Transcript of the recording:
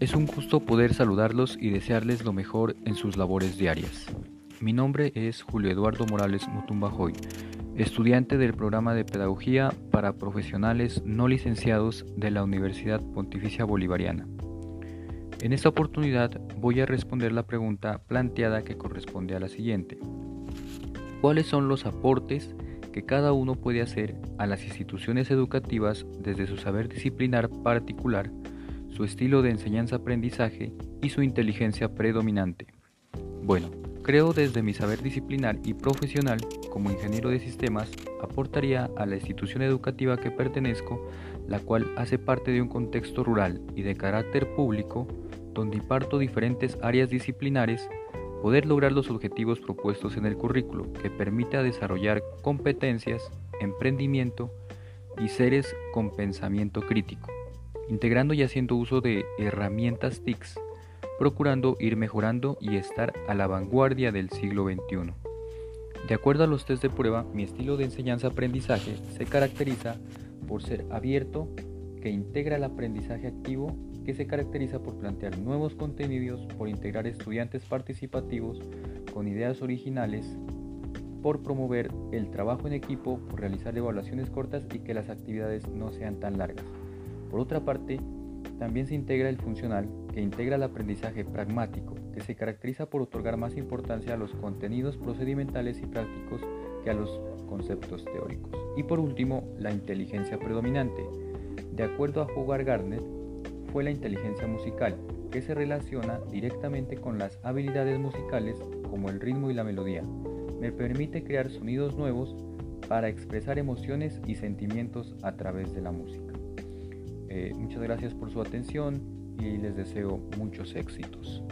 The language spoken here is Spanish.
Es un gusto poder saludarlos y desearles lo mejor en sus labores diarias. Mi nombre es Julio Eduardo Morales Mutumbajoy, estudiante del programa de Pedagogía para Profesionales no licenciados de la Universidad Pontificia Bolivariana. En esta oportunidad voy a responder la pregunta planteada que corresponde a la siguiente. ¿Cuáles son los aportes que cada uno puede hacer a las instituciones educativas desde su saber disciplinar particular, su estilo de enseñanza-aprendizaje y su inteligencia predominante? Bueno, creo desde mi saber disciplinar y profesional como ingeniero de sistemas aportaría a la institución educativa que pertenezco, la cual hace parte de un contexto rural y de carácter público, donde imparto diferentes áreas disciplinares, poder lograr los objetivos propuestos en el currículo, que permita desarrollar competencias, emprendimiento y seres con pensamiento crítico, integrando y haciendo uso de herramientas TICS, procurando ir mejorando y estar a la vanguardia del siglo XXI. De acuerdo a los test de prueba, mi estilo de enseñanza-aprendizaje se caracteriza por ser abierto, que integra el aprendizaje activo que se caracteriza por plantear nuevos contenidos, por integrar estudiantes participativos con ideas originales, por promover el trabajo en equipo, por realizar evaluaciones cortas y que las actividades no sean tan largas. Por otra parte, también se integra el funcional, que integra el aprendizaje pragmático, que se caracteriza por otorgar más importancia a los contenidos procedimentales y prácticos que a los conceptos teóricos. Y por último, la inteligencia predominante. De acuerdo a Hogarth Gardner, fue la inteligencia musical, que se relaciona directamente con las habilidades musicales como el ritmo y la melodía. Me permite crear sonidos nuevos para expresar emociones y sentimientos a través de la música. Eh, muchas gracias por su atención y les deseo muchos éxitos.